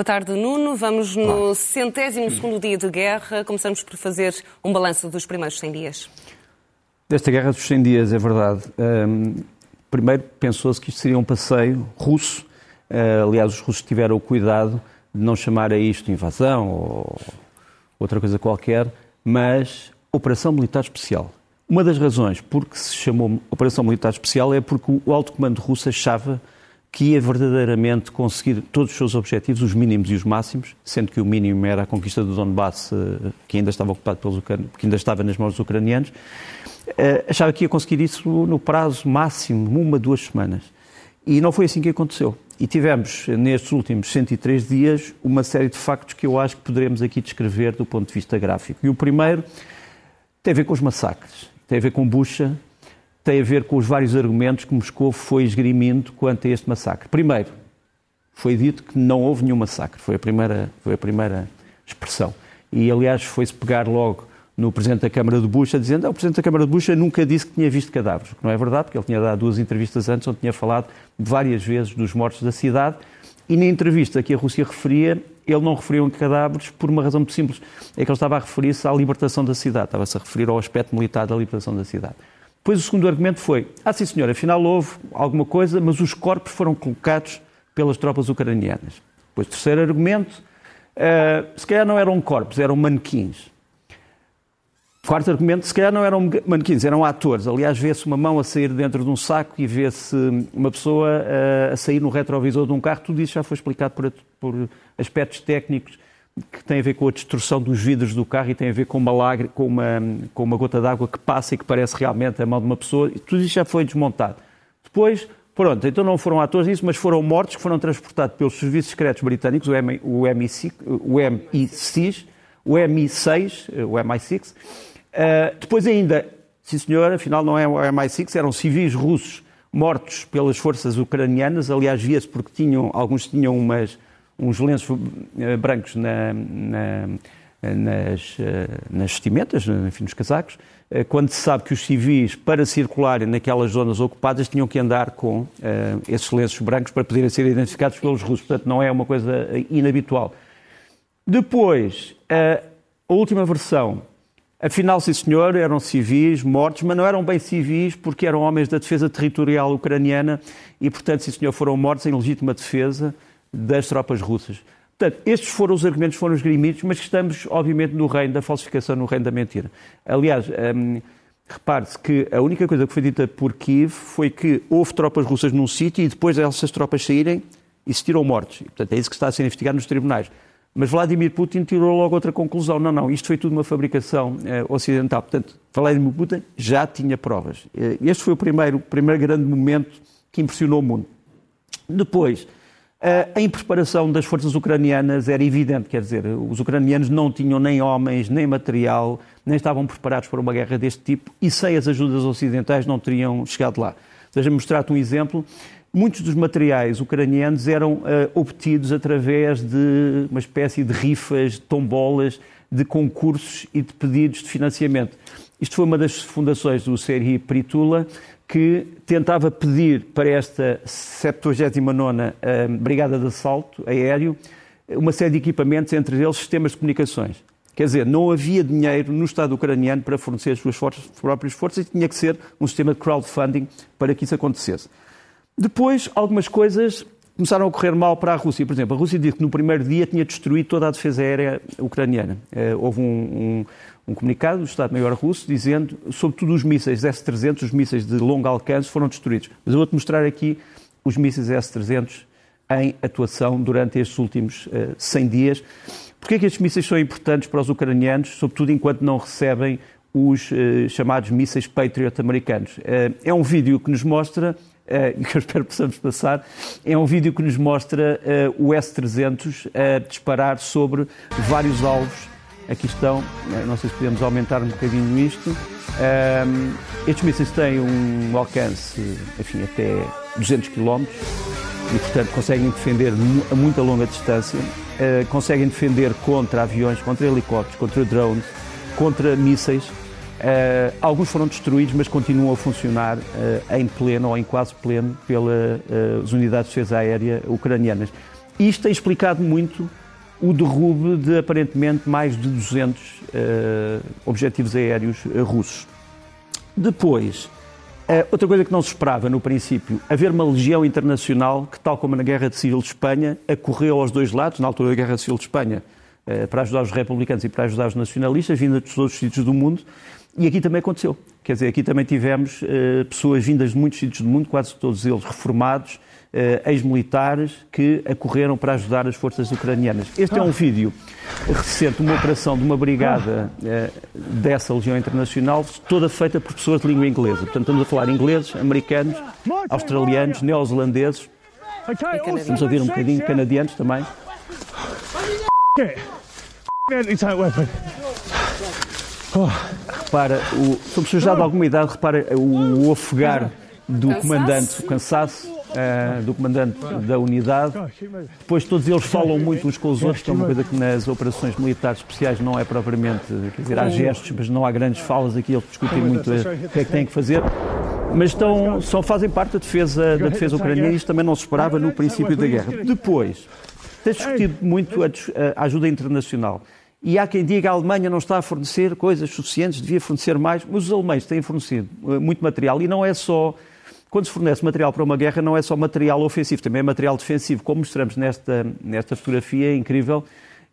Boa tarde, Nuno. Vamos no centésimo segundo dia de guerra. Começamos por fazer um balanço dos primeiros 100 dias. Desta guerra dos 100 dias, é verdade. Um, primeiro pensou-se que isto seria um passeio russo. Uh, aliás, os russos tiveram o cuidado de não chamar a isto invasão ou outra coisa qualquer, mas Operação Militar Especial. Uma das razões por que se chamou Operação Militar Especial é porque o alto comando russo achava que ia verdadeiramente conseguir todos os seus objetivos, os mínimos e os máximos, sendo que o mínimo era a conquista do Donbass, eh, que ainda estava ocupado pelos que ainda estava nas mãos dos ucranianos, eh, achava que ia conseguir isso no prazo máximo, uma, duas semanas. E não foi assim que aconteceu. E tivemos, nestes últimos 103 dias, uma série de factos que eu acho que poderemos aqui descrever do ponto de vista gráfico. E o primeiro tem a ver com os massacres, tem a ver com Bucha, tem a ver com os vários argumentos que Moscou foi esgrimindo quanto a este massacre. Primeiro, foi dito que não houve nenhum massacre, foi a primeira, foi a primeira expressão. E, aliás, foi-se pegar logo no Presidente da Câmara de Bucha, dizendo que ah, o Presidente da Câmara de Bucha nunca disse que tinha visto cadáveres. Que não é verdade, porque ele tinha dado duas entrevistas antes onde tinha falado várias vezes dos mortos da cidade e na entrevista que a Rússia referia, ele não referiu em cadáveres por uma razão muito simples. É que ele estava a referir-se à libertação da cidade, estava-se a referir ao aspecto militar da libertação da cidade. Depois o segundo argumento foi, ah sim senhor, afinal houve alguma coisa, mas os corpos foram colocados pelas tropas ucranianas. Depois o terceiro argumento, uh, se calhar não eram corpos, eram manequins. Quarto argumento, se calhar não eram manequins, eram atores. Aliás, vê-se uma mão a sair dentro de um saco e vê-se uma pessoa uh, a sair no retrovisor de um carro. Tudo isso já foi explicado por, por aspectos técnicos que têm a ver com a destruição dos vidros do carro e tem a ver com uma, lagre, com uma, com uma gota d'água que passa e que parece realmente a mão de uma pessoa. Tudo isso já foi desmontado. Depois, pronto, então não foram atores disso, mas foram mortos que foram transportados pelos serviços secretos britânicos, o, M, o, MI6, o MI6, o MI6, o MI6. Uh, depois ainda, sim senhor, afinal não é o MI6, eram civis russos mortos pelas forças ucranianas, aliás via-se porque tinham, alguns tinham umas uns lenços eh, brancos na, na, nas, eh, nas vestimentas, enfim, nos casacos, eh, quando se sabe que os civis, para circularem naquelas zonas ocupadas, tinham que andar com uh, esses lenços brancos para poderem ser identificados pelos russos. Portanto, não é uma coisa inabitual. Depois, uh, a última versão. Afinal, sim senhor, eram civis mortos, mas não eram bem civis porque eram homens da defesa territorial ucraniana e, portanto, sim senhor, foram mortos em legítima defesa das tropas russas. Portanto, estes foram os argumentos que foram esgrimidos, mas estamos, obviamente, no reino da falsificação, no reino da mentira. Aliás, hum, repare-se que a única coisa que foi dita por Kiev foi que houve tropas russas num sítio e depois dessas tropas saírem, existiram mortos. E, portanto, é isso que está a ser investigado nos tribunais. Mas Vladimir Putin tirou logo outra conclusão. Não, não, isto foi tudo uma fabricação eh, ocidental. Portanto, Vladimir Putin já tinha provas. Eh, este foi o primeiro, primeiro grande momento que impressionou o mundo. Depois, a impreparação das forças ucranianas era evidente, quer dizer, os ucranianos não tinham nem homens, nem material, nem estavam preparados para uma guerra deste tipo e sem as ajudas ocidentais não teriam chegado lá. Deixa-me mostrar-te um exemplo. Muitos dos materiais ucranianos eram uh, obtidos através de uma espécie de rifas, de tombolas, de concursos e de pedidos de financiamento. Isto foi uma das fundações do Serhi Pritula, que tentava pedir para esta 79ª eh, Brigada de Assalto Aéreo uma série de equipamentos, entre eles sistemas de comunicações. Quer dizer, não havia dinheiro no Estado ucraniano para fornecer as suas forças, próprias forças e tinha que ser um sistema de crowdfunding para que isso acontecesse. Depois, algumas coisas começaram a correr mal para a Rússia. Por exemplo, a Rússia disse que no primeiro dia tinha destruído toda a defesa aérea ucraniana. Eh, houve um, um um comunicado do Estado-Maior russo dizendo, sobretudo os mísseis S-300, os mísseis de longo alcance, foram destruídos. Mas eu vou-te mostrar aqui os mísseis S-300 em atuação durante estes últimos uh, eh, 100 dias. Porquê é que estes mísseis são importantes para os ucranianos, sobretudo enquanto não recebem os uh, chamados mísseis Patriot americanos? Uh, é um vídeo que nos mostra, e que eu espero possamos passar, é um vídeo que nos mostra o S-300 a disparar sobre vários alvos Aqui estão, eh, não sei se podemos aumentar um bocadinho isto. Estes mísseis têm um alcance, enfim, até 200 km e, portanto, conseguem defender a muita longa distância. Conseguem defender contra aviões, contra helicópteros, contra drones, contra mísseis. Uh, alguns foram destruídos, mas continuam a funcionar uh, em pleno ou em quase pleno pelas unidades de defesa aérea ucranianas. Isto tem explicado muito o derrube de aparentemente mais de 200 uh, objetivos aéreos russos. Depois, uh, outra coisa que não se esperava no princípio, haver uma legião internacional que, tal como na Guerra Civil de Espanha, acorreu aos dois lados, na altura da Guerra Civil de Espanha, uh, para ajudar os republicanos e para ajudar os nacionalistas, vinda de todos os sítios do mundo, e aqui também aconteceu. Quer dizer, aqui também tivemos pessoas vindas de muitos sítios do mundo, quase todos eles reformados, uh, ex-militares que acorreram para ajudar as forças ucranianas. Este é um vídeo recente, uma operação de uma brigada uh, dessa Legião Internacional, toda feita por pessoas de língua inglesa. Portanto, estamos a falar ingleses, americanos, australianos, neozelandeses. Vamos ouvir um bocadinho canadianos também. Repara, o, são pessoas já de alguma idade, repara o, o ofegar do comandante, o cansaço, uh, do comandante da unidade. Depois todos eles falam muito uns com os outros, que é uma coisa que nas operações militares especiais não é propriamente, quer dizer, há gestos, mas não há grandes falas aqui, eles discutem muito o que é que têm que fazer. Mas estão, só fazem parte da defesa, da defesa ucraniana e isto também não se esperava no princípio da guerra. Depois, tem discutido muito a, a ajuda internacional. E há quem diga que a Alemanha não está a fornecer coisas suficientes, devia fornecer mais, mas os alemães têm fornecido eh, muito material e não é só quando se fornece material para uma guerra, não é só material ofensivo, também é material defensivo, como mostramos nesta, nesta fotografia, é incrível.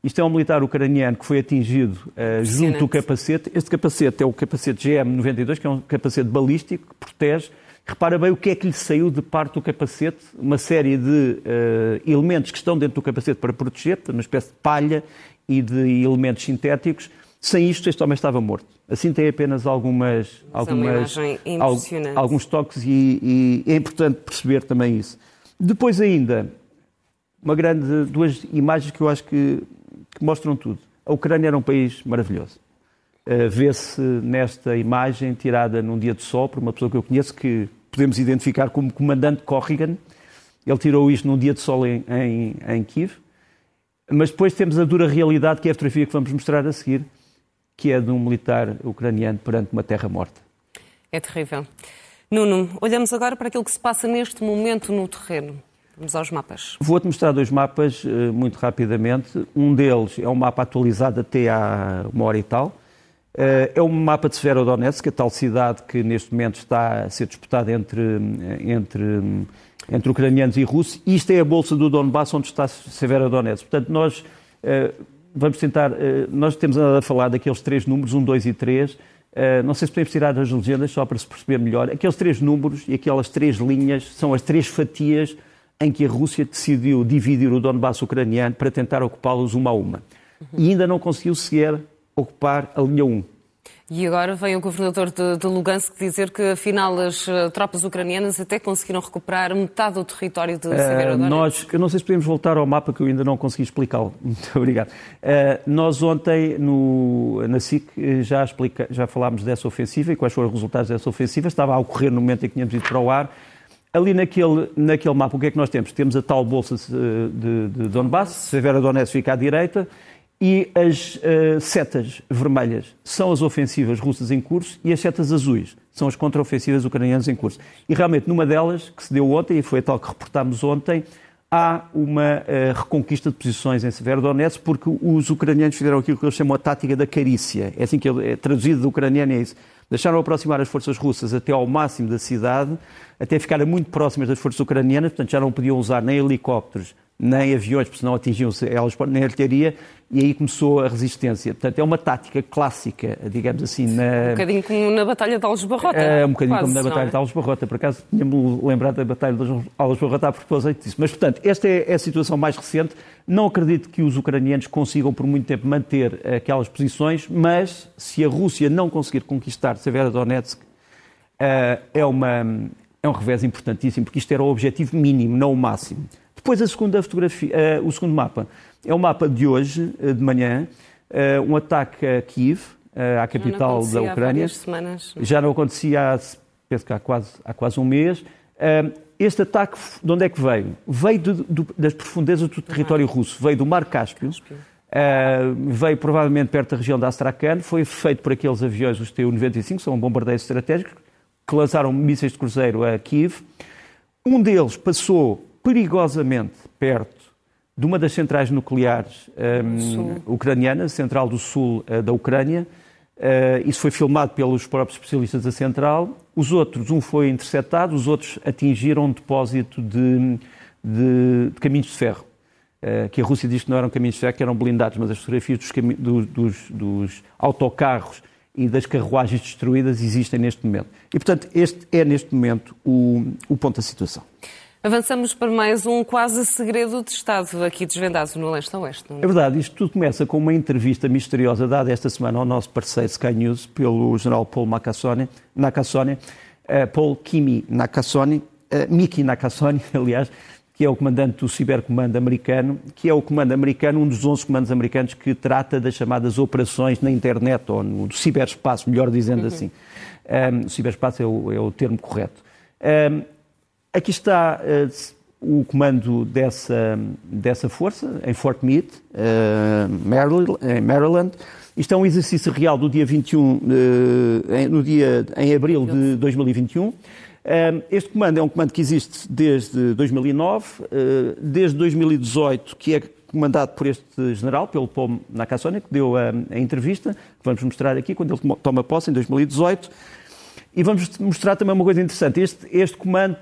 Isto é um militar ucraniano que foi atingido uh, junto do capacete. Este capacete é o capacete GM92, que é um capacete balístico que protege. Repara bem o que é que lhe saiu de parte do capacete, uma série de uh, elementos que estão dentro do capacete para proteger, uma espécie de palha e de elementos sintéticos. Sem isto, este homem estava morto. Assim tem apenas algumas, algumas alguns toques e, e, é importante perceber também isso. Depois ainda, uma grande, duas imagens que eu acho que, que mostram tudo. A Ucrânia era um país maravilhoso. Uh, Vê-se nesta imagem tirada num dia de sol por uma pessoa que eu conheço que podemos identificar como comandante Corrigan. Ele tirou isto num dia de sol em, em, em Kiev. Mas depois temos a dura realidade, que é a fotografia que vamos mostrar a seguir, que é de um militar ucraniano perante uma terra morta. É terrível. Nuno, olhamos agora para aquilo que se passa neste momento no terreno. Vamos aos mapas. Vou-te mostrar dois mapas eh, muito rapidamente. Um deles é um mapa atualizado até há uma hora e tal. Eh, é um mapa de Severodonetsk, a tal cidade que neste momento está a ser disputada entre, eh, entre, entre ucranianos e russos. Isto é a bolsa do Donbass onde está Severodonetsk. Portanto, nós vamos tentar. Eh, nós temos a falar daqueles três números, 1, 2 e 3. Eh, não sei se podemos tirar as legendas só para se perceber melhor. Aqueles três números e aquelas três linhas são as três fatias em que a Rússia decidiu dividir o Donbass ucraniano para tentar ocupá-los uma a uma. E ainda não conseguiu sequer ocupar a linha 1. E agora vem o governador de, de Lugansk dizer que, afinal, as uh, tropas ucranianas até conseguiram recuperar metade do território de uh, Severodonetsk. Nós, eu não sei se podemos voltar ao mapa que eu ainda não consegui explicá-lo. Muito obrigado. Uh, nós ontem, no, na SIC, já, explica, já falámos dessa ofensiva e quais foram os resultados dessa ofensiva. Estava a ocorrer no momento em que tínhamos ido para o ar. Ali naquele, naquele mapa, o que é que nós temos? Temos a tal bolsa de, de, de Donbass, Severodonetsk fica à direita, e as uh, setas vermelhas são as ofensivas russas em curso e as setas azuis são as contraofensivas ucranianas em curso. E realmente, numa delas, que se deu ontem, e foi a tal que reportámos ontem, há uma uh, reconquista de posições em Severodonetsk, porque os ucranianos fizeram aquilo que eles chamam a tática da carícia. É assim que é traduzido do ucraniano, é isso. Deixaram aproximar as forças russas até ao máximo da cidade, até ficarem muito próximas das forças ucranianas, portanto já não podiam usar nem helicópteros nem aviões, porque senão atingiam elas nem artilharia, e aí começou a resistência. Portanto, é uma tática clássica, digamos assim. Na... Um bocadinho como na Batalha de Alves Barrota. É, um bocadinho Quase, como na Batalha é? de Alves Barrota. Por acaso, tinha-me lembrado da Batalha de Alves Barrota a propósito disso. Mas, portanto, esta é, é a situação mais recente. Não acredito que os ucranianos consigam por muito tempo manter aquelas posições, mas se a Rússia não conseguir conquistar Severodonetsk, eh, é, uma, é um revés importantíssimo, porque isto era o objetivo mínimo, não o máximo. Depois a segunda fotografia, uh, o segundo mapa é o mapa de hoje, uh, de manhã, uh, um ataque a Kiev, à capital da Ucrânia. Já não acontecia há, penso que há quase, há quase um mês. este ataque, de onde é que veio? Veio de, de, das profundezas do território russo, veio do Mar Cáspio. veio provavelmente perto da região da Astrakhan, foi feito por aqueles aviões, os Tu-95, são bombardeiros estratégicos, que lançaram mísseis de cruzeiro a Kiev. Um deles passou perigosamente perto de uma das centrais nucleares um, ucranianas, Central do Sul uh, da Ucrânia. Uh, isso foi filmado pelos próprios especialistas da central. Os outros, um foi interceptado, os outros atingiram um depósito de, de, de caminhos de ferro. Uh, que a Rússia diz que não eram caminhos de ferro, que eram blindados, mas as fotografias dos, dos, dos autocarros e das carruagens destruídas existem neste momento. E, portanto, este é, neste momento, o, o ponto da situação. Avançamos para mais um quase segredo de Estado aqui desvendado no leste a oeste. É? verdade, isto tudo começa com uma entrevista misteriosa dada esta semana ao nosso parceiro Sky News pelo general Paul Nakasone, Nakasone uh, Paul Kimi Nakasone, uh, Miki Nakasone, aliás, que é o comandante do cibercomando americano, que é o comando americano, um dos 11 comandos americanos que trata das chamadas operações na internet, ou no ciberespaço, melhor dizendo uhum. assim. Um, ciberespaço é o, é o termo correto. Um, aqui está uh, o comando dessa, dessa força, em Fort Meade, uh, Maryland. Isto é um exercício real do dia 21, uh, em, no dia, em abril de 2021. Este comando é um comando que existe desde 2009, eh, desde 2018, que é comandado por este general, pelo Paul Nakasone, que deu a, a, entrevista, que vamos mostrar aqui, quando ele toma posse, em 2018. E vamos mostrar também uma coisa interessante. Este, este comando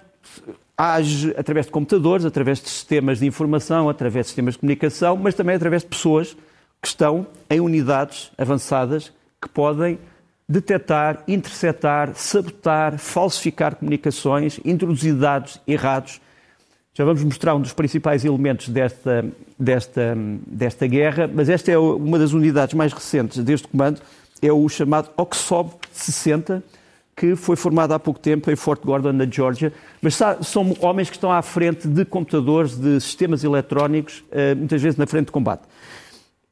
age através de computadores, através de sistemas de informação, através de sistemas de comunicação, mas também através de pessoas que estão em unidades avançadas que podem detectar, interceptar, sabotar, falsificar comunicações, introduzir dados errados. Já vamos mostrar um dos principais elementos desta, desta, desta guerra, mas esta é uma das unidades mais recentes deste comando, é o chamado Oxford 60, que foi formado há pouco tempo em Fort Gordon, na Georgia, mas são homens que estão à frente de computadores, de sistemas eletrónicos, eh, muitas vezes na frente de combate.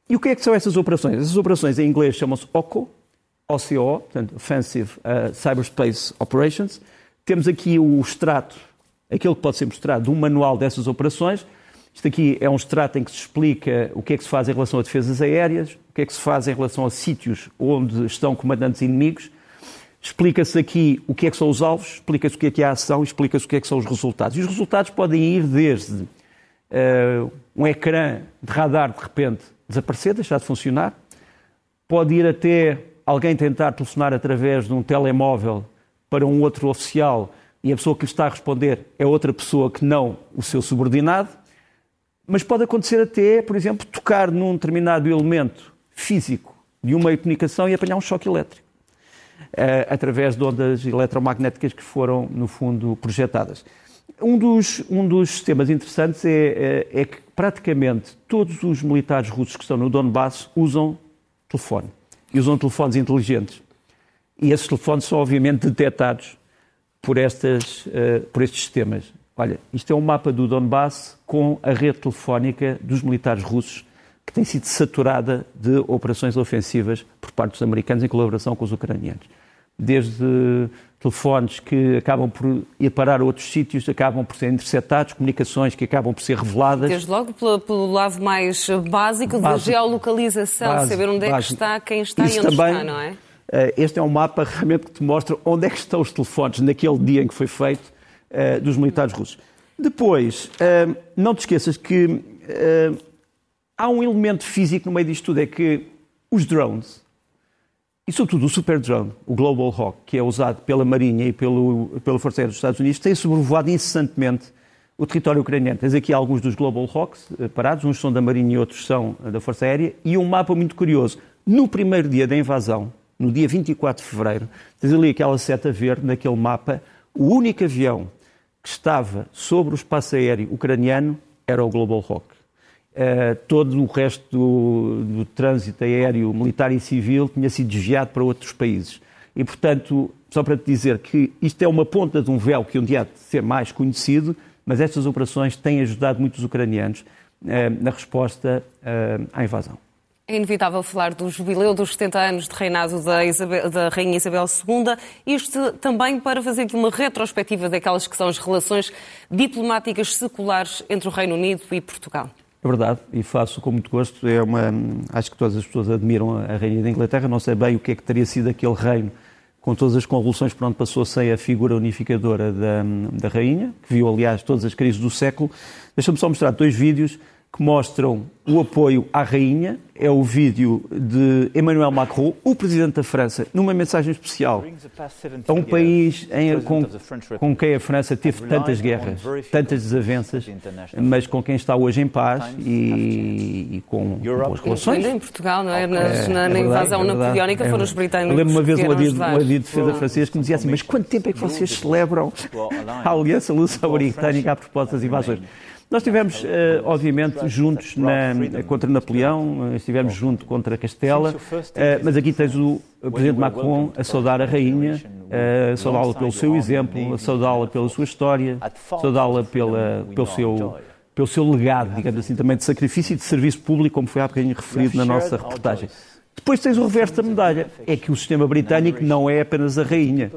E o que é que são essas operações? Essas operações em inglês chamam-se OCO, OCO, portanto, Offensive uh, Cyberspace Operations. Temos aqui o extrato, aquele que pode ser mostrado, de um manual dessas operações. Isto aqui é um extrato em que se explica o que é que se faz em relação a defesas aéreas, o que é que se faz em relação a sítios onde estão comandantes inimigos. Explica-se aqui o que é que são os alvos, explica-se o que é que é a ação, explica-se o que é que são os resultados. E os resultados podem ir desde uh, um ecrã de radar de repente desaparecer, deixar de funcionar, pode ir até alguém tentar telefonar através de um telemóvel para um outro oficial e a pessoa que lhe está a responder é outra pessoa que não o seu subordinado, mas pode acontecer até, por exemplo, tocar num determinado elemento físico de uma comunicação e apanhar um choque elétrico, através de ondas eletromagnéticas que foram, no fundo, projetadas. Um dos, um dos sistemas interessantes é, é, é que praticamente todos os militares russos que estão no Donbass usam telefone e usam telefones inteligentes. E esses telefones são, obviamente, detectados por, estas, uh, por estes sistemas. Olha, isto é um mapa do Donbass com a rede telefónica dos militares russos que tem sido saturada de operações ofensivas por parte dos americanos em colaboração com os ucranianos. Desde telefones que acabam por ir parar a outros sítios, acabam por ser interceptados, comunicações que acabam por ser reveladas. Desde logo pelo, pelo lado mais básico, da geolocalização, saber onde é que está, quem está Isso e onde também, está, não é? Eh, este é um mapa realmente que te mostra onde é que estão os telefones naquele dia em que foi feito uh, dos militares russos. Depois, uh, não te esqueças que há um elemento físico no meio disto tudo, é que os drones, e, sobretudo, o Super Drone, o Global Hawk, que é usado pela Marinha e pelo, pela Força Aérea dos Estados Unidos, tem sobrevoado incessantemente o território ucraniano. Tens aqui alguns dos Global Hawks eh, parados, uns são da Marinha e outros são eh, da Força Aérea, e um mapa muito curioso. No primeiro dia da invasão, no dia 24 de fevereiro, tens ali aquela seta verde naquele mapa, o único avião que estava sobre o espaço aéreo ucraniano era o Global Hawk. Uh, todo o resto do, do, trânsito aéreo, militar e civil tinha sido desviado para outros países. E, portanto, só para te dizer que isto é uma ponta de um véu que um dia há de ser mais conhecido, mas estas operações têm ajudado muitos ucranianos uh, na resposta uh, à invasão. É inevitável falar do jubileu dos 70 anos de reinado da, Isabel, da, Rainha Isabel II, isto também para fazer aqui uma retrospectiva daquelas que são as relações diplomáticas seculares entre o Reino Unido e Portugal. É verdade, e faço com muito gosto. É uma, acho que todas as pessoas admiram a Rainha da Inglaterra. Não sei bem o que é que teria sido aquele reino com todas as convulsões por onde passou sem a figura unificadora da, da Rainha, que viu, aliás, todas as crises do século. Deixa-me só mostrar dois vídeos que mostram o apoio à rainha. É o vídeo de Emmanuel Macron, o presidente da França, numa mensagem especial a um país em, com, com quem a França teve tantas guerras, tantas desavenças, mas com quem está hoje em paz e, e com boas relações. em Portugal, não é? Na, é, na, na invasão é napoleónica foram os britânicos. Eu lembro uma vez um adido, um adido de defesa francês que me dizia assim: Mas quanto tempo é que vocês celebram a aliança luso-britânica a propósito das invasões? Nós estivemos, uh, obviamente, juntos na, contra Napoleão, eh, estivemos juntos contra Castela, uh, mas aqui tens o Presidente Macron a saudar a Rainha, a saudá-la pelo seu exemplo, a saudá-la pela sua história, a saudá-la pelo seu pelo seu legado, digamos assim, também de sacrifício e de serviço público, como foi há bocadinho referido na nossa reportagem. Depois tens o reverso da medalha, é que o sistema britânico não é apenas a rainha.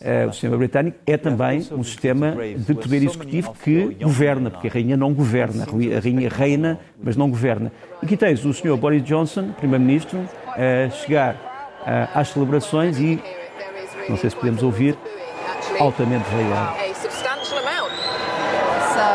Eh, o sistema britânico é também um sistema de poder executivo que governa, porque a rainha não governa, a rainha reina, mas não governa. Aqui tens o Sr. Boris Johnson, primeiro-ministro, a chegar às celebrações e, não sei se podemos ouvir, altamente veiado.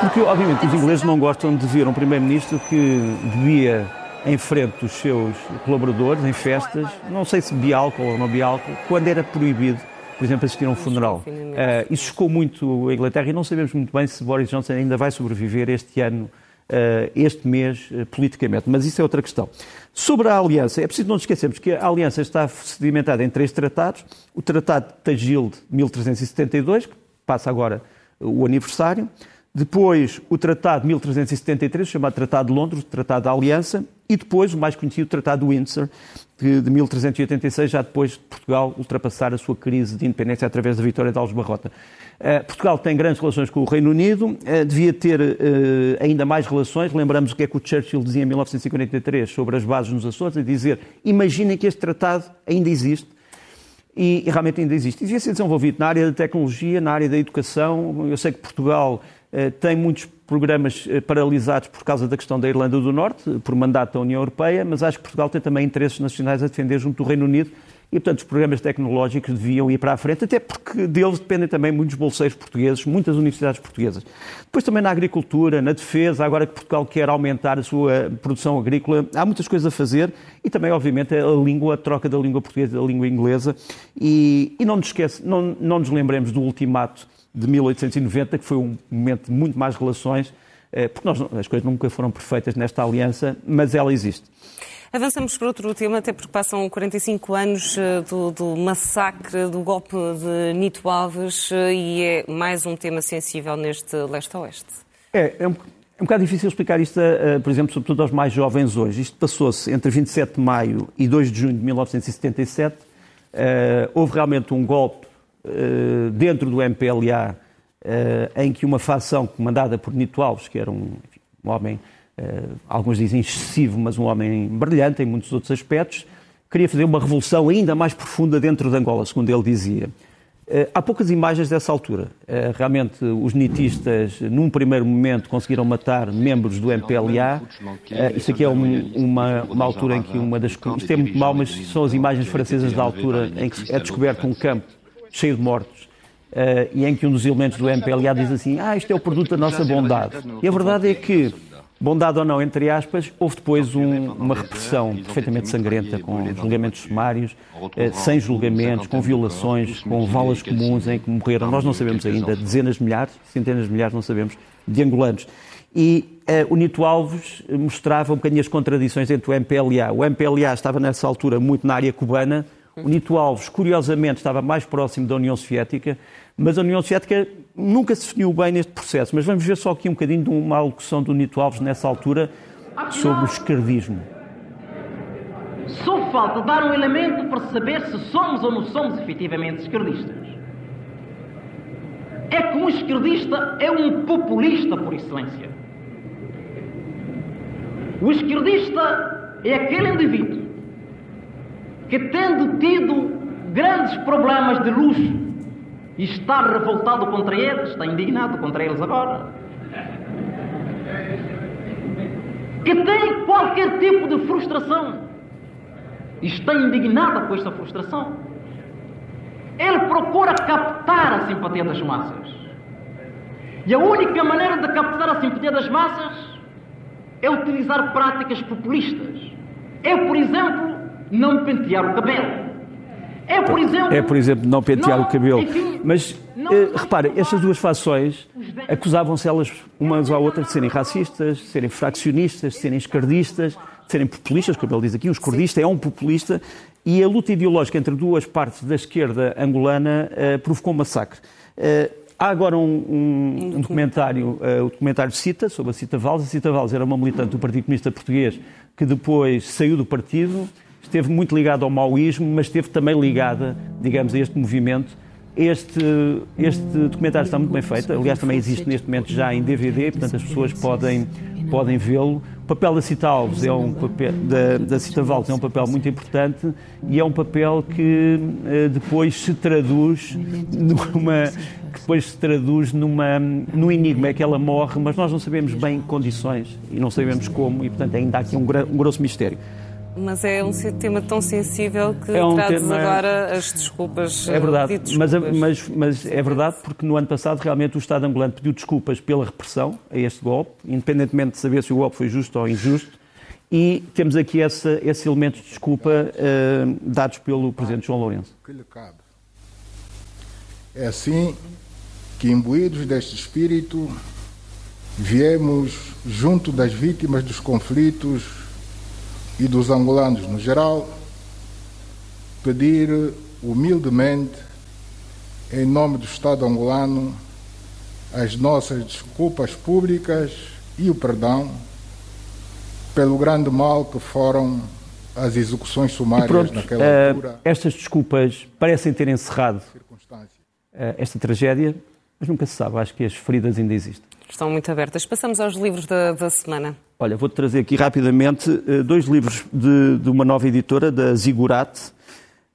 Porque, obviamente, os ingleses não gostam de ver um primeiro-ministro que devia em frente dos seus colaboradores, em festas, não sei se bebia álcool ou não bebia álcool, quando era proibido, por exemplo, assistir a um funeral. Uh, isso chocou muito a Inglaterra e não sabemos muito bem se Boris Johnson ainda vai sobreviver este ano, uh, este mês, uh, politicamente. Mas isso é outra questão. Sobre a aliança, é preciso não nos esquecermos que a aliança está sedimentada em três tratados. O Tratado de Tagil de 1372, que passa agora o aniversário. Depois, o Tratado de 1373, chamado Tratado de Londres, Tratado da Aliança, e depois o mais conhecido Tratado de Windsor, de 1386, já depois de Portugal ultrapassar a sua crise de independência através da vitória de Alves Barrota. Uh, Portugal tem grandes relações com o Reino Unido, uh, devia ter uh, ainda mais relações. Lembramos o que é que o Churchill dizia em 1943 sobre as bases nos Açores, a dizer: imaginem que este tratado ainda existe. E, e realmente ainda existe. E devia ser desenvolvido na área da tecnologia, na área da educação. Eu sei que Portugal eh, tem muitos programas eh, paralisados por causa da questão da Irlanda do Norte, por mandato da União Europeia, mas acho que Portugal tem também interesses nacionais a defender junto do Reino Unido e, portanto, os programas tecnológicos deviam ir para a frente, até porque deles dependem também muitos bolseiros portugueses, muitas universidades portuguesas. Depois também na agricultura, na defesa, agora que Portugal quer aumentar a sua produção agrícola, há muitas coisas a fazer e também, obviamente, a língua, a troca da língua portuguesa e da língua inglesa. E, e não nos esquece, não, não nos lembremos do ultimato de 1890, que foi um momento de muito mais relações, porque nós, as coisas nunca foram perfeitas nesta aliança, mas ela existe. Avançamos para outro tema, até porque passam 45 anos eh, do, do massacre, do golpe de Nito Alves, eh, e é mais um tema sensível neste leste-oeste. É, é um, é um bocado difícil explicar isto, por exemplo, sobretudo aos mais jovens hoje. Isto passou-se entre 27 de maio e 2 de junho de 1977. houve realmente um golpe eh, dentro do MPLA, eh, em que uma facção comandada por Nito Alves, que era um, enfim, um homem, eh, alguns dizem excessivo, mas um homem brilhante em muitos outros aspectos, queria fazer uma revolução ainda mais profunda dentro de Angola, segundo ele dizia. Há poucas imagens dessa altura. Realmente, os nitistas, num primeiro momento, conseguiram matar membros do MPLA. Isto aqui é uma, uma altura em que uma das. Isto é muito mau, mas são as imagens francesas da altura em que é descoberto um campo cheio de mortos, uh, e em que um dos elementos do MPLA diz assim: Ah, isto é o produto da nossa bondade. E a verdade é que, bondade ou não, entre aspas, houve depois um, uma repressão perfeitamente sangrenta, com julgamentos sumários, uh, sem julgamentos, com violações, com valas comuns em que morreram, nós não sabemos ainda, dezenas de milhares, centenas de milhares, não sabemos, de angolanos. E uh, o Nito Alves mostrava um bocadinho as contradições entre o MPLA. O MPLA estava nessa altura muito na área cubana, o Nito Alves, curiosamente, estava mais próximo da União Soviética, mas a União Soviética nunca se definiu bem neste processo. Mas vamos ver só aqui um bocadinho de uma alocução do Nito Alves nessa altura sobre o esquerdismo. Só falta dar um elemento para saber se somos ou não somos efetivamente esquerdistas. É que um esquerdista é um populista por excelência. O esquerdista é aquele indivíduo que, tendo tido grandes problemas de luxo e está revoltado contra eles, está indignado contra eles agora, que tem qualquer tipo de frustração está indignado com esta frustração, ele procura captar a simpatia das massas. E a única maneira de captar a simpatia das massas é utilizar práticas populistas. É, por exemplo, não pentear o cabelo. É, por exemplo, É, por exemplo, não pentear não, o cabelo. enfim, Mas, não- eh, repara, estas duas fações acusavam-se elas umas à outra de serem racistas, de serem fraccionistas, de serem esquerdistas, de serem populistas, como ele diz aqui, um esquerdista é um populista, e a luta ideológica entre duas partes da esquerda angolana eh, provocou um massacre. Eh, há agora um, um- um documentário, eh, o documentário Cita, sobre a Cita Valls. A Cita Valls era uma militante do Partido Comunista Português que depois saiu do partido, esteve muito ligada ao maoísmo, mas esteve também ligada, digamos, a este movimento. Este, este documentário está muito bem feito, aliás, também existe neste momento já em DVD, portanto as pessoas podem, podem vê-lo. O papel da Cita Alves é um papel, da, da Cita Valls é um papel muito importante e é um papel que eh, depois se traduz numa que depois se traduz numa, num enigma, é que ela morre, mas nós não sabemos bem condições e não sabemos como, e portanto ainda há aqui um, um grosso mistério. Mas é um tema tão sensível que É um trazes tema- agora as desculpas. É verdade, mas, desculpas. mas, mas é verdade porque no ano passado realmente o Estado angolano pediu desculpas pela repressão a este golpe, independentemente de saber se o golpe foi justo ou injusto, e temos aqui essa, esse elemento de desculpa eh, dados pelo Presidente João Lourenço. que lhe cabe. É assim que, imbuídos deste espírito, viemos junto das vítimas dos conflitos e dos angolanos no geral, pedir humildemente, em nome do Estado angolano, as nossas desculpas públicas e o perdão pelo grande mal que foram as execuções sumárias pronto, naquela eh, altura. estas desculpas parecem ter encerrado eh, esta tragédia, mas nunca se sabe, acho que as feridas ainda existem. Estão muito abertas. Passamos aos livros da, da semana. Olha, vou-te trazer aqui rapidamente eh, dois livros de, de uma nova editora, da Zigurate,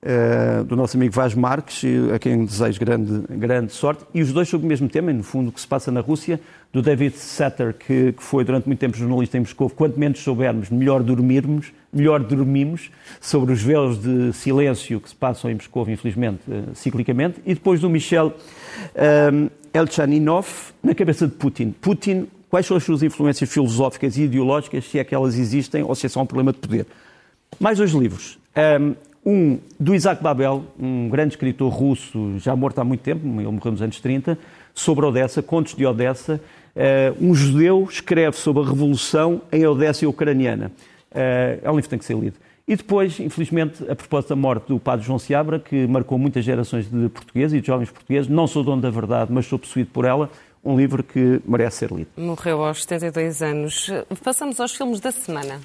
eh, do nosso amigo Vaz Marques, a quem desejo grande, grande sorte, e os dois sobre o mesmo tema, no fundo, o que se passa na Rússia, do David Satter, que, que foi durante muito tempo jornalista em Moscou. Quanto menos soubermos, melhor dormirmos, melhor dormimos, sobre os véus de silêncio que se passam em Moscou, infelizmente, eh, ciclicamente, e depois do Michel eh, Elchaninov, na cabeça de Putin. Putin, quais são as suas influências filosóficas e ideológicas, se é que elas existem, ou se é só um problema de poder. Mais dois livros. Um do Isaac Babel, um grande escritor russo, já morto há muito tempo, ele morreu nos anos 30, sobre Odessa, Contos de Odessa. Eh, Um judeu escreve sobre a revolução em Odessa ucraniana. Eh, É um livro que tem que ser lido. E depois, infelizmente, a propósito da morte do padre João Seabra, que marcou muitas gerações de portugueses e de jovens portugueses, não sou dono da verdade, mas sou possuído por ela, um livro que merece ser lido. Morreu aos 72 anos. Passamos aos filmes da semana.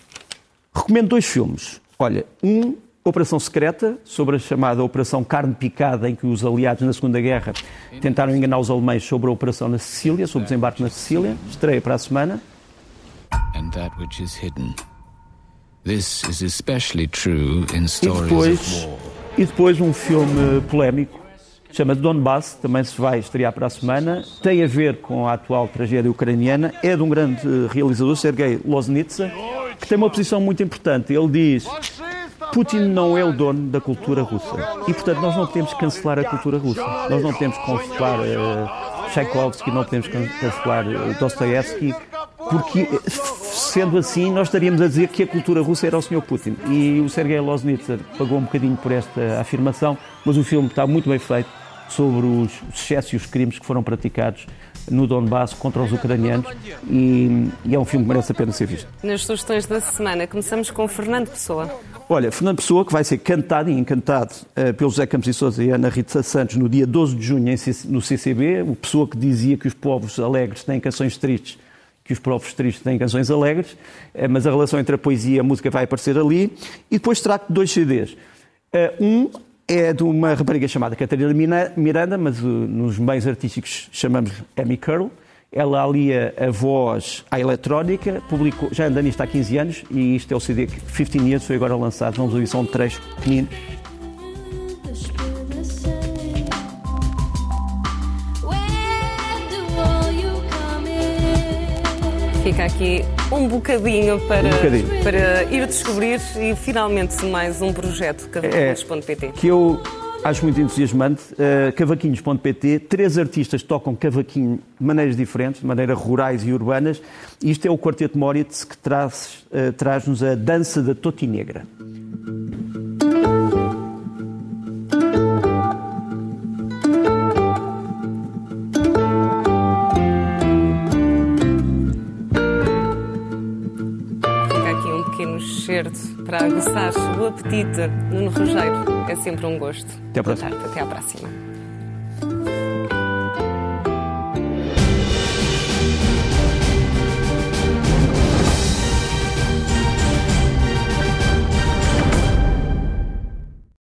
Recomendo dois filmes. Olha, um, Operação Secreta, sobre a chamada Operação Carne Picada, em que os aliados na Segunda Guerra tentaram enganar os alemães sobre a operação na Sicília, sobre o desembarque na Sicília. Estreia para a semana. and that which is hidden. This is especially true in E stories of depois, e depois um filme polémico, chama Donbass, também se vai estrear para a semana. Tem a ver com a atual tragédia ucraniana. É de um grande realizador, Sergei Loznitsa, que tem uma posição muito importante. Ele diz Putin não é o dono da cultura russa. E, portanto, nós não podemos cancelar a cultura russa. Nós não podemos cancelar uh, Tchaikovsky, não podemos can- cancelar uh, Dostoevsky, porque, eh, sendo assim, nós estaríamos a dizer que a cultura russa era o Sr. Putin. E o Sergei Loznitsa pagou um bocadinho por esta afirmação, mas o filme está muito bem feito sobre os excessos e os crimes que foram praticados no Donbass contra os ucranianos e, e é um filme que merece a pena ser visto. Nas sugestões da semana, começamos com Fernando Pessoa. Olha, Fernando Pessoa, que vai ser cantado e encantado uh, pelo José Campos e Sousa e Ana Rita Santos no dia 12 de junho em no CCB, o Pessoa que dizia que os povos alegres têm canções tristes, que os povos tristes têm canções alegres, uh, mas a relação entre a poesia e a música vai aparecer ali. E depois trago dois CDs. Uh, um é de uma rapariga chamada Catarina Miranda, mas uh, nos meios artísticos chamamos Amy Curl. Ela alia a voz à eletrónica, publicou, já anda nisto há 15 anos e isto é o CD que 15 Years foi agora lançado. Vamos ouvir só um trecho pequenino. Fica aqui um bocadinho para, Um bocadinho. para ir descobrir e finalmente mais um projeto É, cavaleiros.pt. que eu Acho muito entusiasmante. Uh, cavaquinhos.pt, três artistas tocam cavaquinho de maneiras diferentes, de maneiras rurais e urbanas. Isto é o Quarteto Moritz que traz, uh, traz-nos a dança da Totinegra. Para aguçar o apetite. Nuno Rogério, é sempre um gosto. Até à próxima. Até à próxima.